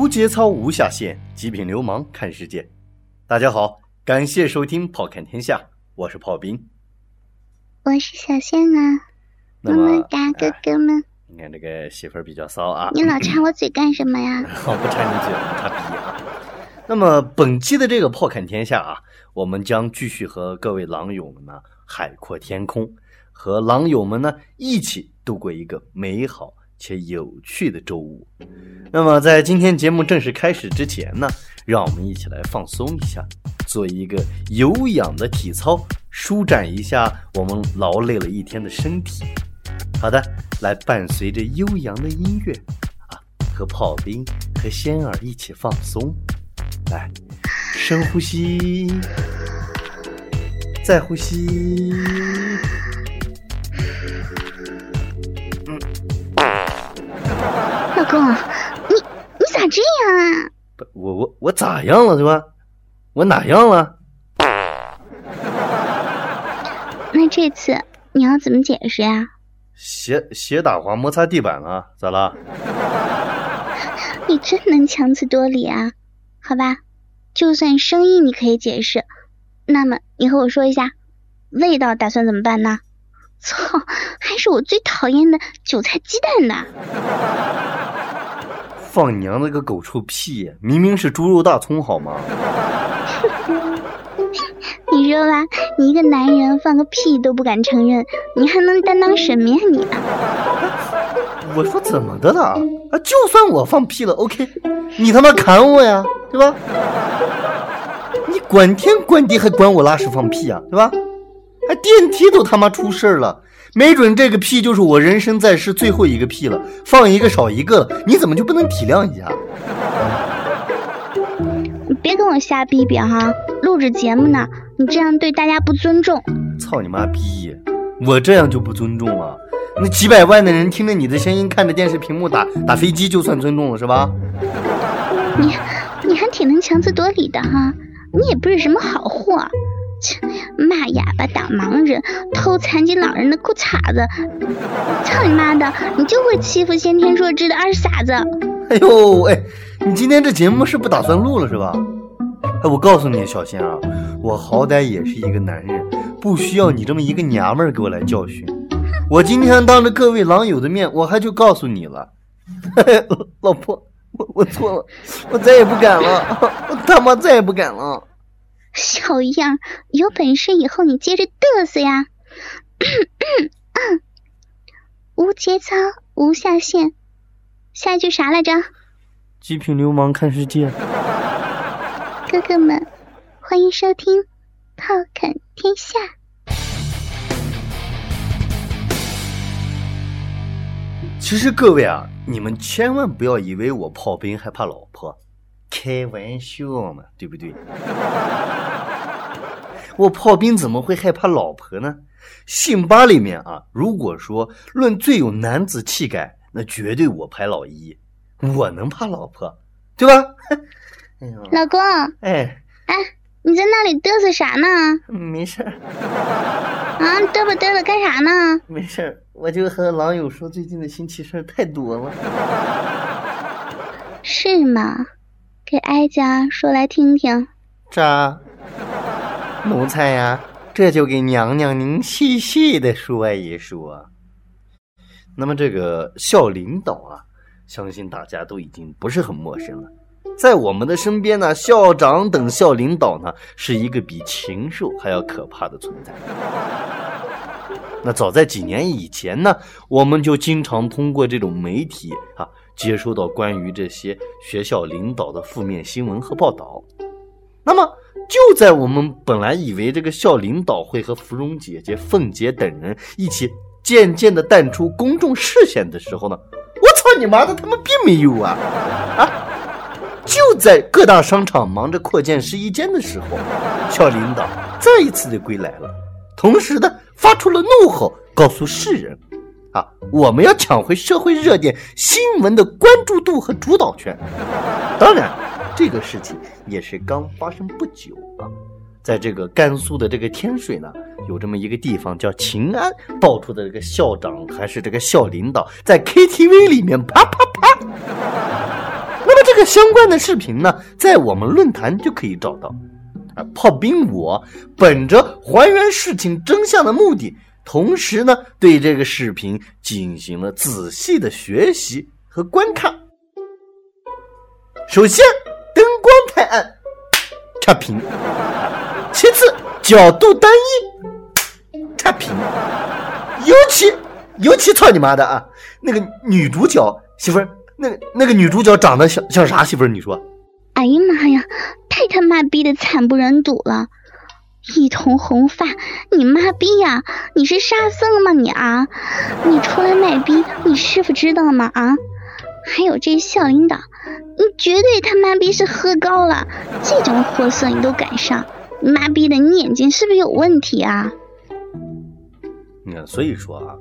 无节操无下限，极品流氓看世界。大家好，感谢收听《炮看天下》，我是炮兵。我是小仙啊，那么么么哒，哥哥们，你看这个媳妇儿比较骚啊，你老插我嘴干什么呀？我不插你嘴，不插逼啊。那么本期的这个《炮看天下》啊，我们将继续和各位狼友们呢海阔天空，和狼友们呢一起度过一个美好且有趣的周五。那么在今天节目正式开始之前呢，让我们一起来放松一下，做一个有氧的体操，舒展一下我们劳累了一天的身体。好的，来伴随着悠扬的音乐啊，和炮兵和仙儿一起放松。来，深呼吸，再呼吸。老公，你你咋这样啊？不，我我我咋样了，对吧？我哪样了？那这次你要怎么解释呀？鞋鞋打滑摩擦地板了，咋了？你真能强词夺理啊？好吧，就算声音你可以解释，那么你和我说一下，味道打算怎么办呢？操，还是我最讨厌的韭菜鸡蛋呢！放娘的个狗臭屁！明明是猪肉大葱，好吗？你说吧，你一个男人放个屁都不敢承认，你还能担当什么呀你？我说怎么的了？啊，就算我放屁了，OK，你他妈砍我呀，对吧？你管天管地还管我拉屎放屁啊，对吧？还电梯都他妈出事儿了，没准这个屁就是我人生在世最后一个屁了，放一个少一个了，你怎么就不能体谅一下？你别跟我瞎逼逼哈，录着节目呢，你这样对大家不尊重。操你妈逼！我这样就不尊重了？那几百万的人听着你的声音，看着电视屏幕打打飞机，就算尊重了是吧？你你还挺能强词夺理的哈，你也不是什么好货。切，骂哑巴打盲人，偷残疾老人的裤衩子，操你妈的！你就会欺负先天弱智的二傻子。哎呦哎，你今天这节目是不打算录了是吧？哎，我告诉你，小仙啊，我好歹也是一个男人，不需要你这么一个娘们儿给我来教训。我今天当着各位狼友的面，我还就告诉你了，嘿 嘿老婆，我我错了，我再也不敢了，我他妈再也不敢了。小样，有本事以后你接着嘚瑟呀！无节操，无下限。下一句啥来着？极品流氓看世界。哥哥们，欢迎收听《炮侃天下》。其实各位啊，你们千万不要以为我炮兵还怕老婆，开玩笑嘛，对不对？我炮兵怎么会害怕老婆呢？辛巴里面啊，如果说论最有男子气概，那绝对我排老一。我能怕老婆，对吧？哎呦，老公，哎哎，你在那里嘚瑟啥呢？没事儿。啊，嘚吧嘚吧干啥呢？没事儿，我就和狼友说最近的新奇事儿太多了。是吗？给哀家说来听听。这？奴才呀，这就给娘娘您细细的说一说。那么这个校领导啊，相信大家都已经不是很陌生了。在我们的身边呢，校长等校领导呢，是一个比禽兽还要可怕的存在。那早在几年以前呢，我们就经常通过这种媒体啊，接收到关于这些学校领导的负面新闻和报道。那么，就在我们本来以为这个校领导会和芙蓉姐姐、凤姐等人一起渐渐的淡出公众视线的时候呢，我操你妈的，他们并没有啊！啊！就在各大商场忙着扩建试衣间的时候，校领导再一次的归来了，同时呢，发出了怒吼，告诉世人：啊，我们要抢回社会热点新闻的关注度和主导权。当然。这个事情也是刚发生不久啊，在这个甘肃的这个天水呢，有这么一个地方叫秦安，爆出的这个校长还是这个校领导在 KTV 里面啪啪啪。那么这个相关的视频呢，在我们论坛就可以找到。啊，炮兵我本着还原事情真相的目的，同时呢，对这个视频进行了仔细的学习和观看。首先，灯光太暗，差评；其次，角度单一，差评。尤其，尤其操你妈的啊！那个女主角媳妇儿，那个那个女主角长得像像啥媳妇儿？你说？哎呀妈呀，太他妈逼的惨不忍睹了！一头红发，你妈逼呀！你是沙僧吗你啊？你出来卖逼，你师傅知道吗啊？还有这校领导，你绝对他妈逼是喝高了，这种货色你都敢上？你妈逼的，你眼睛是不是有问题啊？你看，所以说啊，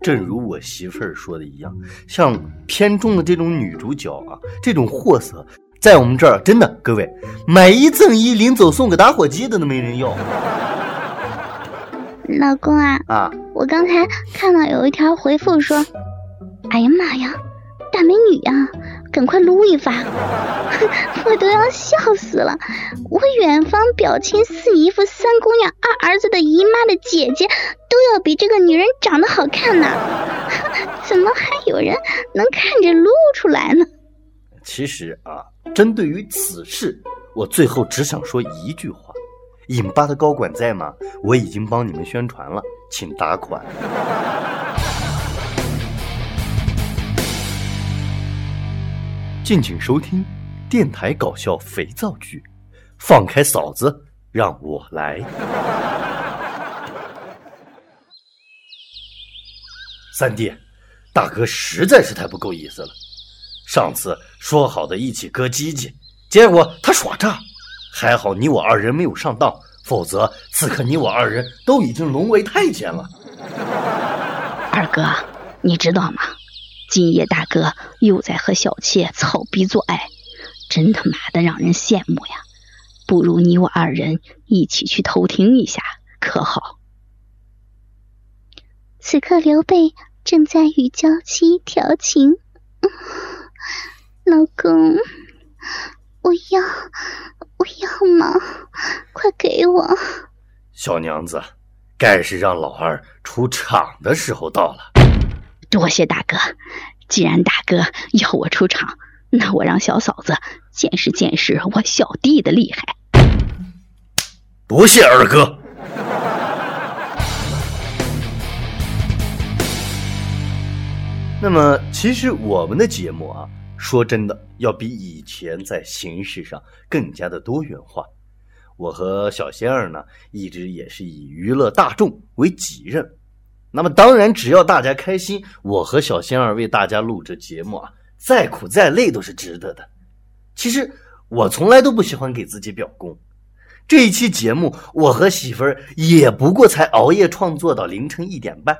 正如我媳妇儿说的一样，像片中的这种女主角啊，这种货色，在我们这儿真的，各位买一赠一，临走送个打火机的都没人要。老公啊，啊，我刚才看到有一条回复说，哎呀妈呀，大美女呀，赶快撸一发，我都要笑死了。我远方表亲四姨夫三姑娘二儿子的姨妈的姐姐，都要比这个女人长得好看呢，怎么还有人能看着撸出来呢？其实啊，针对于此事，我最后只想说一句话。引巴的高管在吗？我已经帮你们宣传了，请打款。敬请收听电台搞笑肥皂剧，放开嫂子，让我来。三弟，大哥实在是太不够意思了。上次说好的一起割鸡鸡，结果他耍诈。还好你我二人没有上当，否则此刻你我二人都已经沦为太监了。二哥，你知道吗？今夜大哥又在和小妾草逼做爱，真他妈的让人羡慕呀！不如你我二人一起去偷听一下，可好？此刻刘备正在与娇妻调情，老公，我要。我要嘛！快给我！小娘子，该是让老二出场的时候到了。多谢大哥，既然大哥要我出场，那我让小嫂子见识见识我小弟的厉害。多谢二哥。那么，其实我们的节目啊。说真的，要比以前在形式上更加的多元化。我和小仙儿呢，一直也是以娱乐大众为己任。那么，当然，只要大家开心，我和小仙儿为大家录制节目啊，再苦再累都是值得的。其实我从来都不喜欢给自己表功。这一期节目，我和媳妇儿也不过才熬夜创作到凌晨一点半。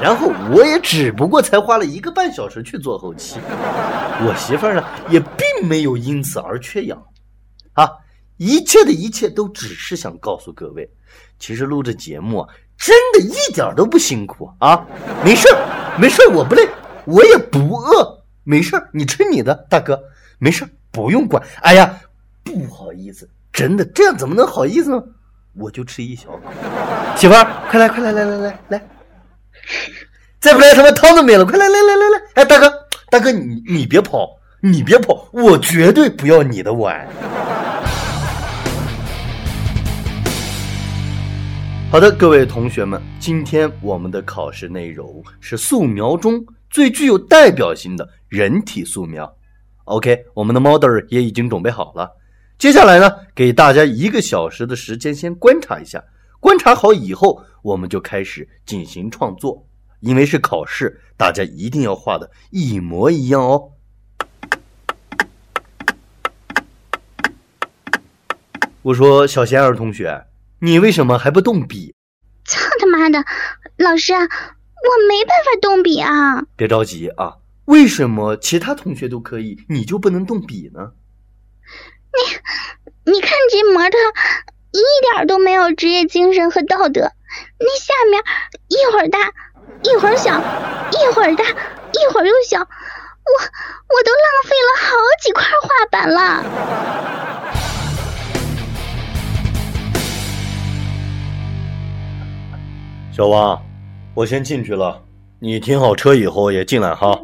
然后我也只不过才花了一个半小时去做后期，我媳妇儿呢也并没有因此而缺氧，啊，一切的一切都只是想告诉各位，其实录这节目啊，真的一点都不辛苦啊，没事儿，没事儿，我不累，我也不饿，没事儿，你吃你的，大哥，没事儿，不用管。哎呀，不好意思，真的这样怎么能好意思呢？我就吃一小口，媳妇儿，快来，快来，来来来来。再不来，他妈汤都没了！快来来来来来！哎，大哥，大哥，你你别跑，你别跑，我绝对不要你的碗。好的，各位同学们，今天我们的考试内容是素描中最具有代表性的人体素描。OK，我们的 model 也已经准备好了。接下来呢，给大家一个小时的时间，先观察一下。观察好以后，我们就开始进行创作。因为是考试，大家一定要画的一模一样哦。我说小贤儿同学，你为什么还不动笔？操他妈的，老师，我没办法动笔啊！别着急啊，为什么其他同学都可以，你就不能动笔呢？你，你看这模特。一点都没有职业精神和道德，那下面一会儿大，一会儿小，一会儿大，一会儿又小，我我都浪费了好几块画板了。小王，我先进去了，你停好车以后也进来哈。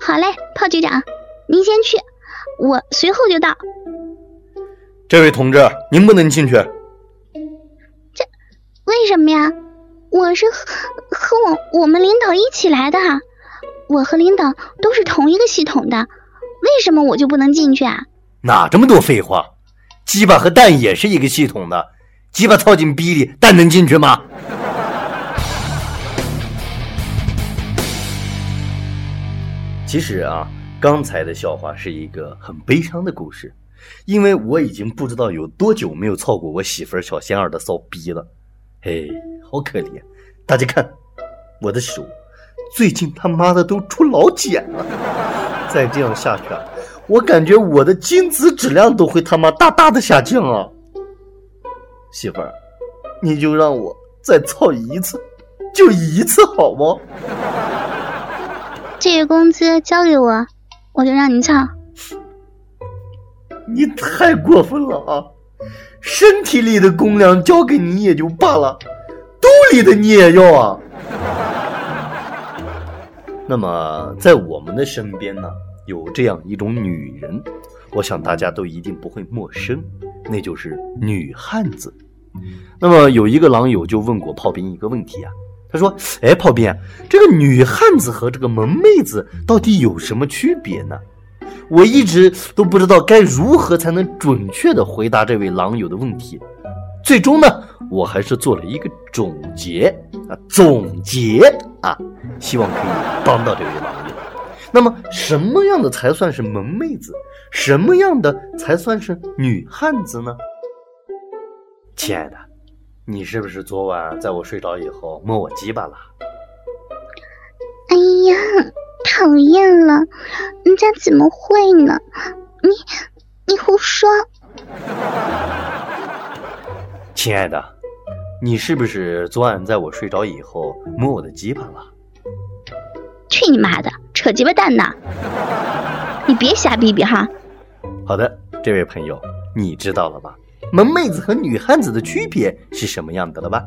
好嘞，炮局长，您先去，我随后就到。这位同志，您不能进去。什么呀？我是和和我我们领导一起来的，我和领导都是同一个系统的，为什么我就不能进去啊？哪这么多废话？鸡巴和蛋也是一个系统的，鸡巴操进逼里，蛋能进去吗？其实啊，刚才的笑话是一个很悲伤的故事，因为我已经不知道有多久没有操过我媳妇儿小仙儿的骚逼了，嘿，好可怜！大家看，我的手最近他妈的都出老茧了，再这样下去，啊我感觉我的精子质量都会他妈大大的下降啊！媳妇儿，你就让我再操一次，就一次好吗？这个工资交给我，我就让你操。你太过分了啊！身体里的公粮交给你也就罢了，肚里的你也要啊。那么，在我们的身边呢，有这样一种女人，我想大家都一定不会陌生，那就是女汉子。那么，有一个狼友就问过炮兵一个问题啊。他说：“哎，炮兵，这个女汉子和这个萌妹子到底有什么区别呢？我一直都不知道该如何才能准确的回答这位狼友的问题。最终呢，我还是做了一个总结啊，总结啊，希望可以帮到这位狼友。那么，什么样的才算是萌妹子？什么样的才算是女汉子呢？亲爱的。”你是不是昨晚在我睡着以后摸我鸡巴了？哎呀，讨厌了！人家怎么会呢？你你胡说！亲爱的，你是不是昨晚在我睡着以后摸我的鸡巴了？去你妈的，扯鸡巴蛋呢！你别瞎逼逼哈！好的，这位朋友，你知道了吧？萌妹子和女汉子的区别是什么样的了吧？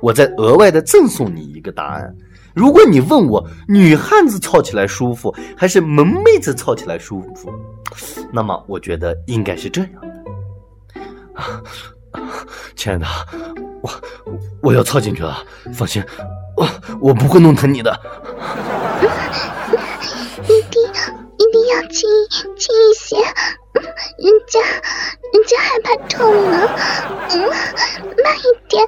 我再额外的赠送你一个答案。如果你问我女汉子操起来舒服还是萌妹子操起来舒服，那么我觉得应该是这样的。亲爱的，我我要操进去了，放心，我我不会弄疼你的。一定一定要轻轻一些。人家，人家害怕痛呢。嗯，慢一点。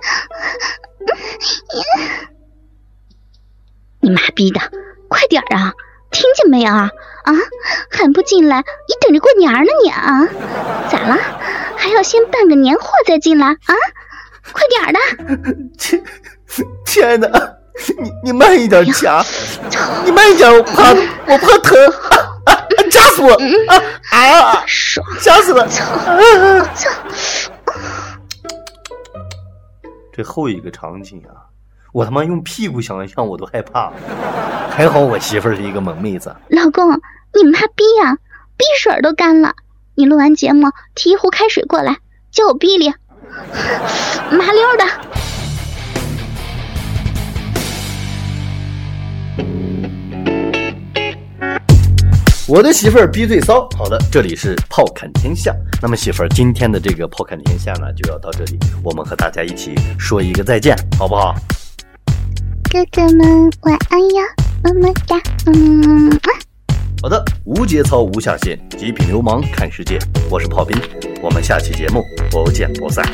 你妈逼的，快点啊！听见没有啊？啊，还不进来？你等着过年呢你啊？咋了？还要先办个年货再进来啊？快点的！亲，亲爱的，你你慢一点夹，你慢一点，我怕我怕疼。啊啊、夹死我！啊啊！爽！夹死了！操！操！这后一个场景啊，我他妈用屁股想一想我都害怕。还好我媳妇是一个萌妹子。老公，你妈逼呀！逼水都干了。你录完节目提一壶开水过来，叫我逼里，麻溜的。我的媳妇儿逼最骚。好的，这里是炮侃天下。那么媳妇儿，今天的这个炮侃天下呢，就要到这里。我们和大家一起说一个再见，好不好？哥哥们晚安呀，么么哒，嗯。好的，无节操无下限，极品流氓看世界。我是炮兵，我们下期节目不见不散。